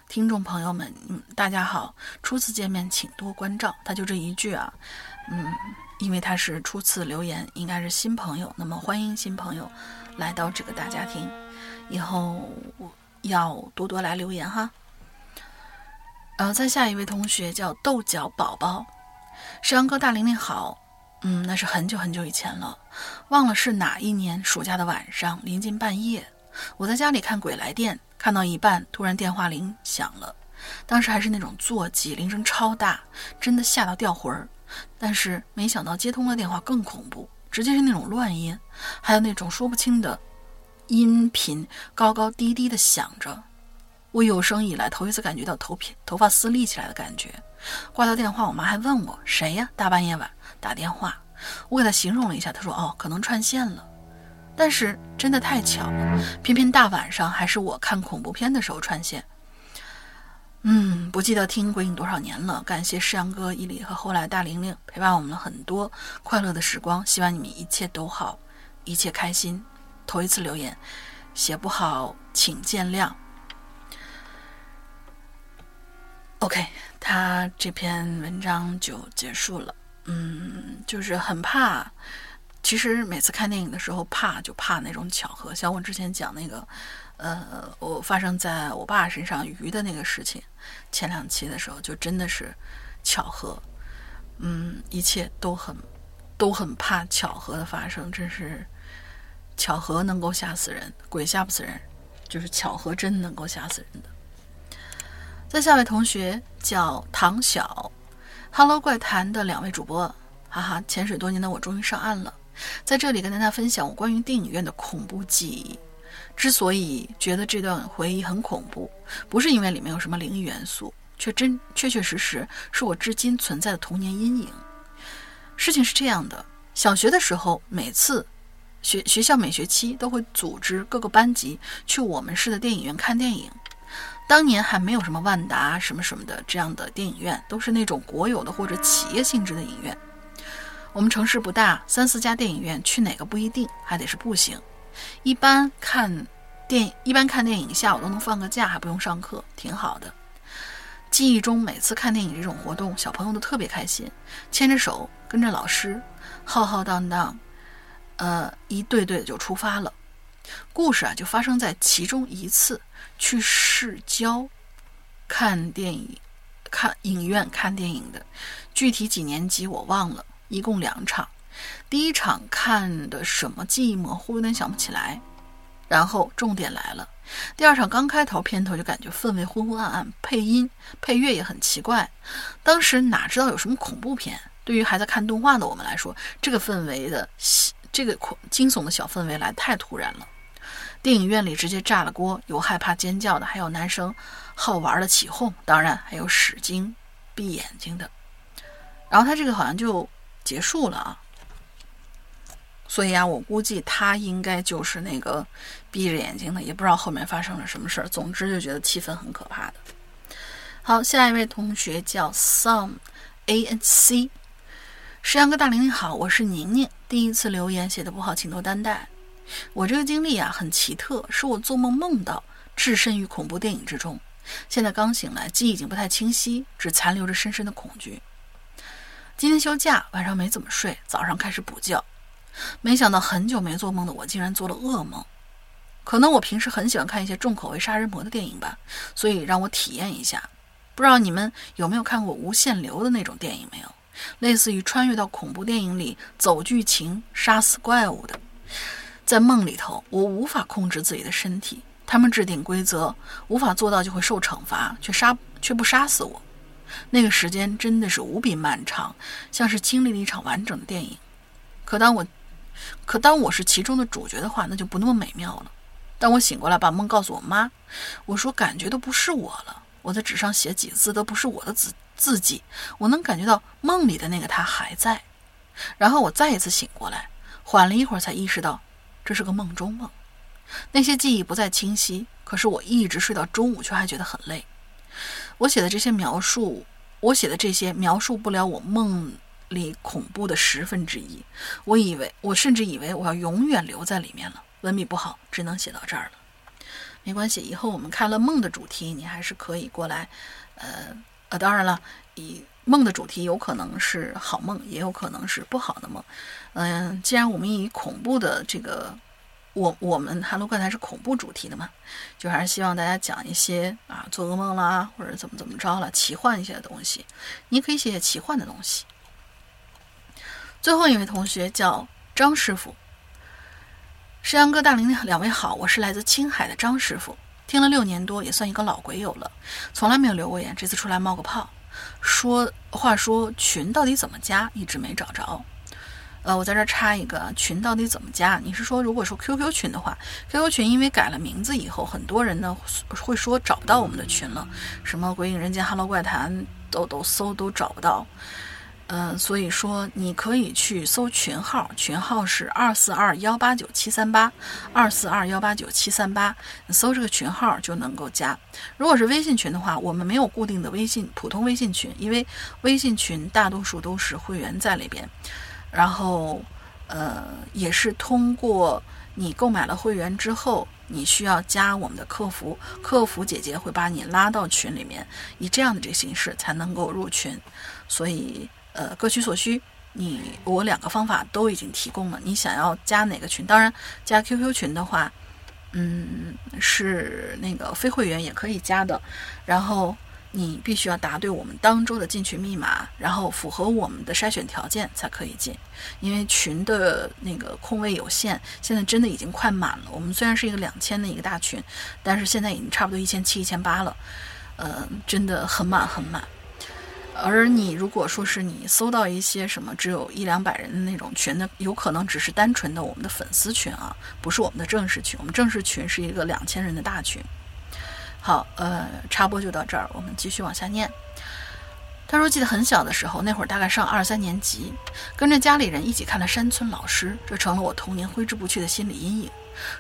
听众朋友们，嗯，大家好，初次见面请多关照。他就这一句啊，嗯，因为他是初次留言，应该是新朋友，那么欢迎新朋友来到这个大家庭。以后要多多来留言哈。呃，再下一位同学叫豆角宝宝，山羊哥大玲玲好，嗯，那是很久很久以前了，忘了是哪一年暑假的晚上，临近半夜，我在家里看《鬼来电》，看到一半，突然电话铃响了，当时还是那种座机，铃声超大，真的吓到掉魂儿。但是没想到接通了电话更恐怖，直接是那种乱音，还有那种说不清的。音频高高低低的响着，我有生以来头一次感觉到头皮头发丝立起来的感觉。挂掉电话，我妈还问我谁呀？大半夜晚打电话，我给她形容了一下，她说：“哦，可能串线了。”但是真的太巧了，偏偏大晚上还是我看恐怖片的时候串线。嗯，不记得听鬼影多少年了，感谢世阳哥、伊犁和后来大玲玲陪伴我们了很多快乐的时光，希望你们一切都好，一切开心。头一次留言，写不好请见谅。OK，他这篇文章就结束了。嗯，就是很怕。其实每次看电影的时候，怕就怕那种巧合。像我之前讲那个，呃，我发生在我爸身上鱼的那个事情，前两期的时候就真的是巧合。嗯，一切都很都很怕巧合的发生，真是。巧合能够吓死人，鬼吓不死人，就是巧合真能够吓死人的。在下位同学叫唐晓，Hello 怪谈的两位主播，哈哈，潜水多年的我终于上岸了，在这里跟大家分享我关于电影院的恐怖记忆。之所以觉得这段回忆很恐怖，不是因为里面有什么灵异元素，却真确确实实是我至今存在的童年阴影。事情是这样的，小学的时候，每次。学学校每学期都会组织各个班级去我们市的电影院看电影。当年还没有什么万达什么什么的这样的电影院，都是那种国有的或者企业性质的影院。我们城市不大，三四家电影院去哪个不一定，还得是步行。一般看电一般看电影下午都能放个假，还不用上课，挺好的。记忆中每次看电影这种活动，小朋友都特别开心，牵着手跟着老师，浩浩荡荡。呃，一队队就出发了。故事啊，就发生在其中一次去市郊看电影、看影院看电影的。具体几年级我忘了，一共两场。第一场看的什么记忆模糊，有点想不起来。然后重点来了，第二场刚开头片头就感觉氛围昏昏暗暗，配音配乐也很奇怪。当时哪知道有什么恐怖片？对于还在看动画的我们来说，这个氛围的。这个恐惊悚的小氛围来太突然了，电影院里直接炸了锅，有害怕尖叫的，还有男生好玩的起哄，当然还有使劲闭眼睛的。然后他这个好像就结束了啊，所以啊，我估计他应该就是那个闭着眼睛的，也不知道后面发生了什么事儿。总之就觉得气氛很可怕的。好，下一位同学叫 Some A N C。石阳哥大玲玲好，我是宁宁。第一次留言写的不好，请多担待。我这个经历啊很奇特，是我做梦梦到置身于恐怖电影之中。现在刚醒来，记忆已经不太清晰，只残留着深深的恐惧。今天休假，晚上没怎么睡，早上开始补觉，没想到很久没做梦的我竟然做了噩梦。可能我平时很喜欢看一些重口味杀人魔的电影吧，所以让我体验一下。不知道你们有没有看过无限流的那种电影没有？类似于穿越到恐怖电影里走剧情杀死怪物的，在梦里头，我无法控制自己的身体，他们制定规则，无法做到就会受惩罚，却杀却不杀死我。那个时间真的是无比漫长，像是经历了一场完整的电影。可当我，可当我是其中的主角的话，那就不那么美妙了。当我醒过来，把梦告诉我妈，我说感觉都不是我了，我在纸上写几字都不是我的字自己，我能感觉到梦里的那个他还在。然后我再一次醒过来，缓了一会儿才意识到这是个梦中梦，那些记忆不再清晰，可是我一直睡到中午却还觉得很累。我写的这些描述，我写的这些描述不了我梦里恐怖的十分之一，我以为我甚至以为我要永远留在里面了。文笔不好，只能写到这儿了。没关系，以后我们开了梦的主题，你还是可以过来。呃呃，当然了，以梦的主题有可能是好梦，也有可能是不好的梦。嗯，既然我们以恐怖的这个，我我们哈喽怪谈是恐怖主题的嘛，就还是希望大家讲一些啊做噩梦啦，或者怎么怎么着了，奇幻一些的东西。你可以写写奇幻的东西。最后一位同学叫张师傅。石羊哥、大林两位好，我是来自青海的张师傅，听了六年多，也算一个老鬼友了，从来没有留过言，这次出来冒个泡。说话说群到底怎么加，一直没找着。呃，我在这插一个，群到底怎么加？你是说，如果说 QQ 群的话，QQ 群因为改了名字以后，很多人呢会说找不到我们的群了，什么鬼影人间、Hello 怪谈都都搜都找不到。嗯，所以说你可以去搜群号，群号是二四二幺八九七三八，二四二幺八九七三八，你搜这个群号就能够加。如果是微信群的话，我们没有固定的微信普通微信群，因为微信群大多数都是会员在里边，然后呃也是通过你购买了会员之后，你需要加我们的客服，客服姐姐会把你拉到群里面，以这样的这个形式才能够入群，所以。呃，各取所需，你我两个方法都已经提供了。你想要加哪个群？当然，加 QQ 群的话，嗯，是那个非会员也可以加的。然后你必须要答对我们当周的进群密码，然后符合我们的筛选条件才可以进。因为群的那个空位有限，现在真的已经快满了。我们虽然是一个两千的一个大群，但是现在已经差不多一千七、一千八了，呃，真的很满很满。而你如果说是你搜到一些什么只有一两百人的那种群，那有可能只是单纯的我们的粉丝群啊，不是我们的正式群。我们正式群是一个两千人的大群。好，呃，插播就到这儿，我们继续往下念。他说，记得很小的时候，那会儿大概上二三年级，跟着家里人一起看了《山村老师》，这成了我童年挥之不去的心理阴影。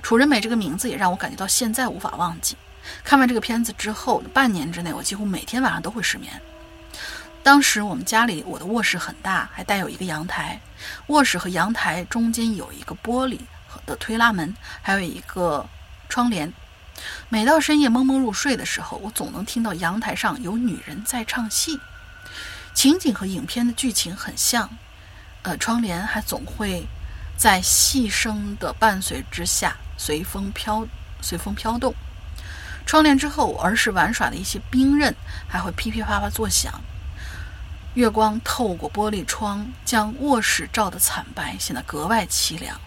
楚人美这个名字也让我感觉到现在无法忘记。看完这个片子之后，半年之内，我几乎每天晚上都会失眠。当时我们家里，我的卧室很大，还带有一个阳台。卧室和阳台中间有一个玻璃的推拉门，还有一个窗帘。每到深夜蒙蒙入睡的时候，我总能听到阳台上有女人在唱戏，情景和影片的剧情很像。呃，窗帘还总会在细声的伴随之下随风飘，随风飘动。窗帘之后，我儿时玩耍的一些冰刃还会噼噼啪啪作响。月光透过玻璃窗，将卧室照得惨白，显得格外凄凉。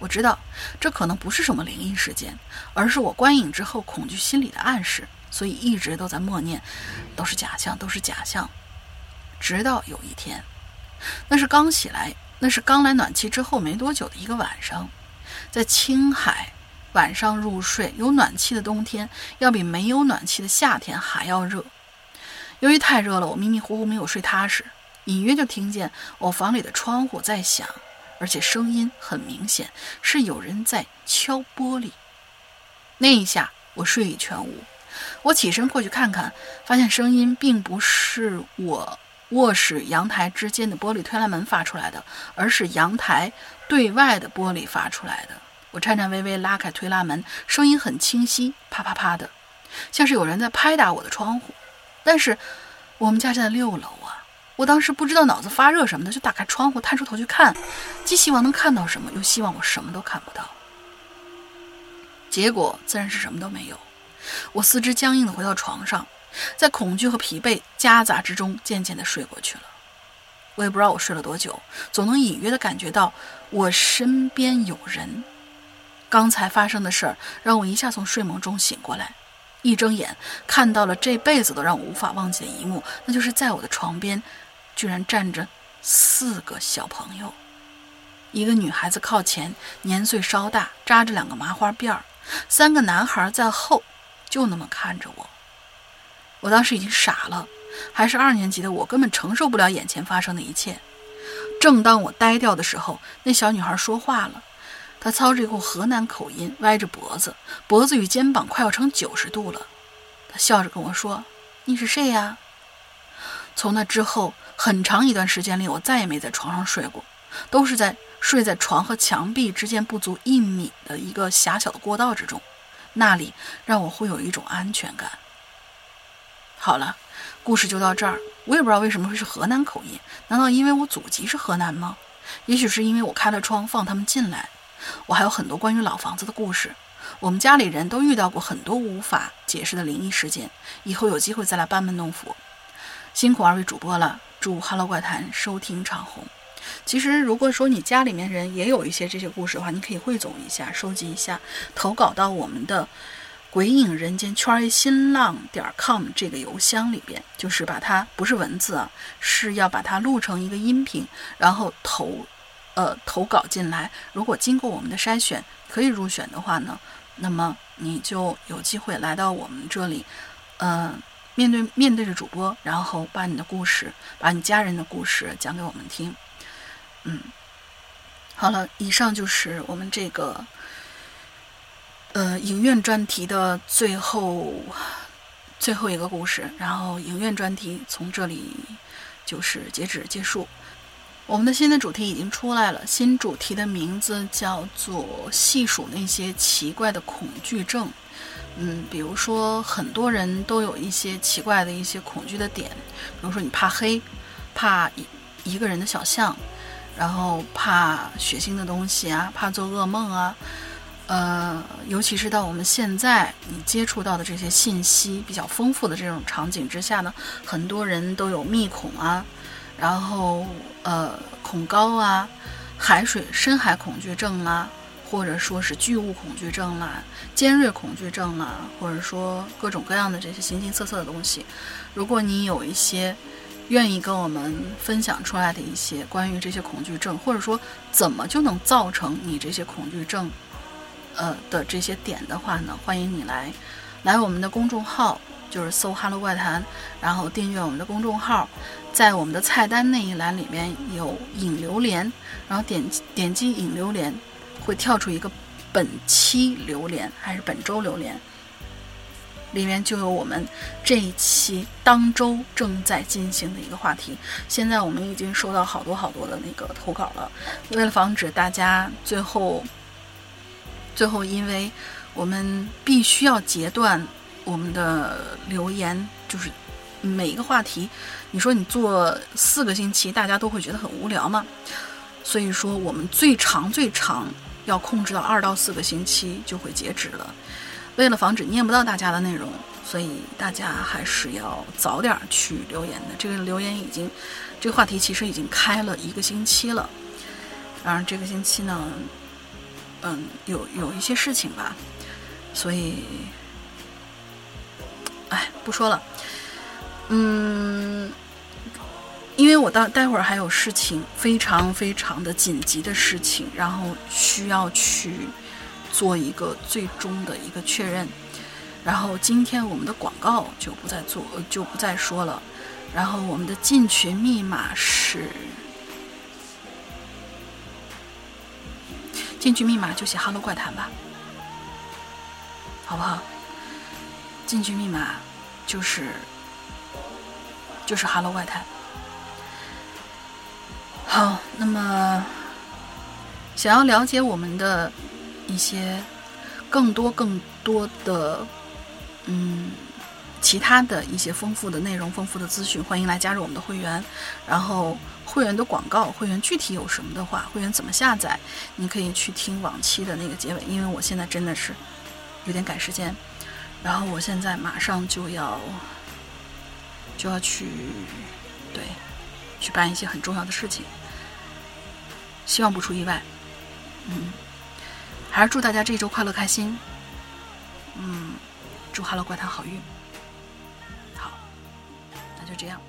我知道这可能不是什么灵异事件，而是我观影之后恐惧心理的暗示，所以一直都在默念：都是假象，都是假象。直到有一天，那是刚起来，那是刚来暖气之后没多久的一个晚上，在青海，晚上入睡有暖气的冬天，要比没有暖气的夏天还要热。由于太热了，我迷迷糊糊没有睡踏实，隐约就听见我房里的窗户在响，而且声音很明显，是有人在敲玻璃。那一下，我睡意全无。我起身过去看看，发现声音并不是我卧室阳台之间的玻璃推拉门发出来的，而是阳台对外的玻璃发出来的。我颤颤巍巍拉开推拉门，声音很清晰，啪啪啪的，像是有人在拍打我的窗户。但是，我们家在六楼啊！我当时不知道脑子发热什么的，就打开窗户探出头去看，既希望能看到什么，又希望我什么都看不到。结果自然是什么都没有。我四肢僵硬的回到床上，在恐惧和疲惫夹杂之中，渐渐的睡过去了。我也不知道我睡了多久，总能隐约的感觉到我身边有人。刚才发生的事儿让我一下从睡梦中醒过来。一睁眼看到了这辈子都让我无法忘记的一幕，那就是在我的床边，居然站着四个小朋友，一个女孩子靠前，年岁稍大，扎着两个麻花辫儿，三个男孩在后，就那么看着我。我当时已经傻了，还是二年级的我，根本承受不了眼前发生的一切。正当我呆掉的时候，那小女孩说话了，他操着一口河南口音，歪着脖子，脖子与肩膀快要成九十度了。他笑着跟我说：“你是谁呀？”从那之后很长一段时间里，我再也没在床上睡过，都是在睡在床和墙壁之间不足一米的一个狭小的过道之中，那里让我会有一种安全感。好了，故事就到这儿。我也不知道为什么会是河南口音，难道因为我祖籍是河南吗？也许是因为我开了窗放他们进来。我还有很多关于老房子的故事，我们家里人都遇到过很多无法解释的灵异事件。以后有机会再来班门弄斧。辛苦二位主播了，祝《Hello 怪谈》收听长虹。其实，如果说你家里面人也有一些这些故事的话，你可以汇总一下，收集一下，投稿到我们的“鬼影人间圈 A 新浪点 com” 这个邮箱里边，就是把它不是文字啊，是要把它录成一个音频，然后投，呃，投稿进来。如果经过我们的筛选可以入选的话呢，那么你就有机会来到我们这里，嗯。面对面对着主播，然后把你的故事，把你家人的故事讲给我们听。嗯，好了，以上就是我们这个呃影院专题的最后最后一个故事。然后影院专题从这里就是截止结束。我们的新的主题已经出来了，新主题的名字叫做“细数那些奇怪的恐惧症”。嗯，比如说，很多人都有一些奇怪的一些恐惧的点，比如说你怕黑，怕一一个人的小巷，然后怕血腥的东西啊，怕做噩梦啊，呃，尤其是到我们现在你接触到的这些信息比较丰富的这种场景之下呢，很多人都有密恐啊，然后呃恐高啊，海水深海恐惧症啊。或者说是巨物恐惧症啦、尖锐恐惧症啦，或者说各种各样的这些形形色色的东西。如果你有一些愿意跟我们分享出来的一些关于这些恐惧症，或者说怎么就能造成你这些恐惧症，呃的这些点的话呢，欢迎你来来我们的公众号，就是搜“哈喽怪谈”，然后订阅我们的公众号，在我们的菜单那一栏里面有引流连，然后点击点击引流连。会跳出一个本期榴莲还是本周榴莲，里面就有我们这一期当周正在进行的一个话题。现在我们已经收到好多好多的那个投稿了。为了防止大家最后最后，因为我们必须要截断我们的留言，就是每一个话题，你说你做四个星期，大家都会觉得很无聊吗？所以说，我们最长最长。要控制到二到四个星期就会截止了。为了防止念不到大家的内容，所以大家还是要早点去留言的。这个留言已经，这个话题其实已经开了一个星期了。当然，这个星期呢，嗯，有有一些事情吧，所以，哎，不说了。嗯。因为我到待会儿还有事情，非常非常的紧急的事情，然后需要去做一个最终的一个确认。然后今天我们的广告就不再做，就不再说了。然后我们的进群密码是，进群密码就写 “Hello 怪谈”吧，好不好？进群密码就是就是 “Hello 怪谈”。好，那么想要了解我们的一些更多、更多的嗯其他的一些丰富的内容、丰富的资讯，欢迎来加入我们的会员。然后会员的广告，会员具体有什么的话，会员怎么下载，你可以去听往期的那个结尾。因为我现在真的是有点赶时间，然后我现在马上就要就要去对去办一些很重要的事情。希望不出意外，嗯，还是祝大家这一周快乐开心，嗯，祝哈喽怪谈好运，好，那就这样。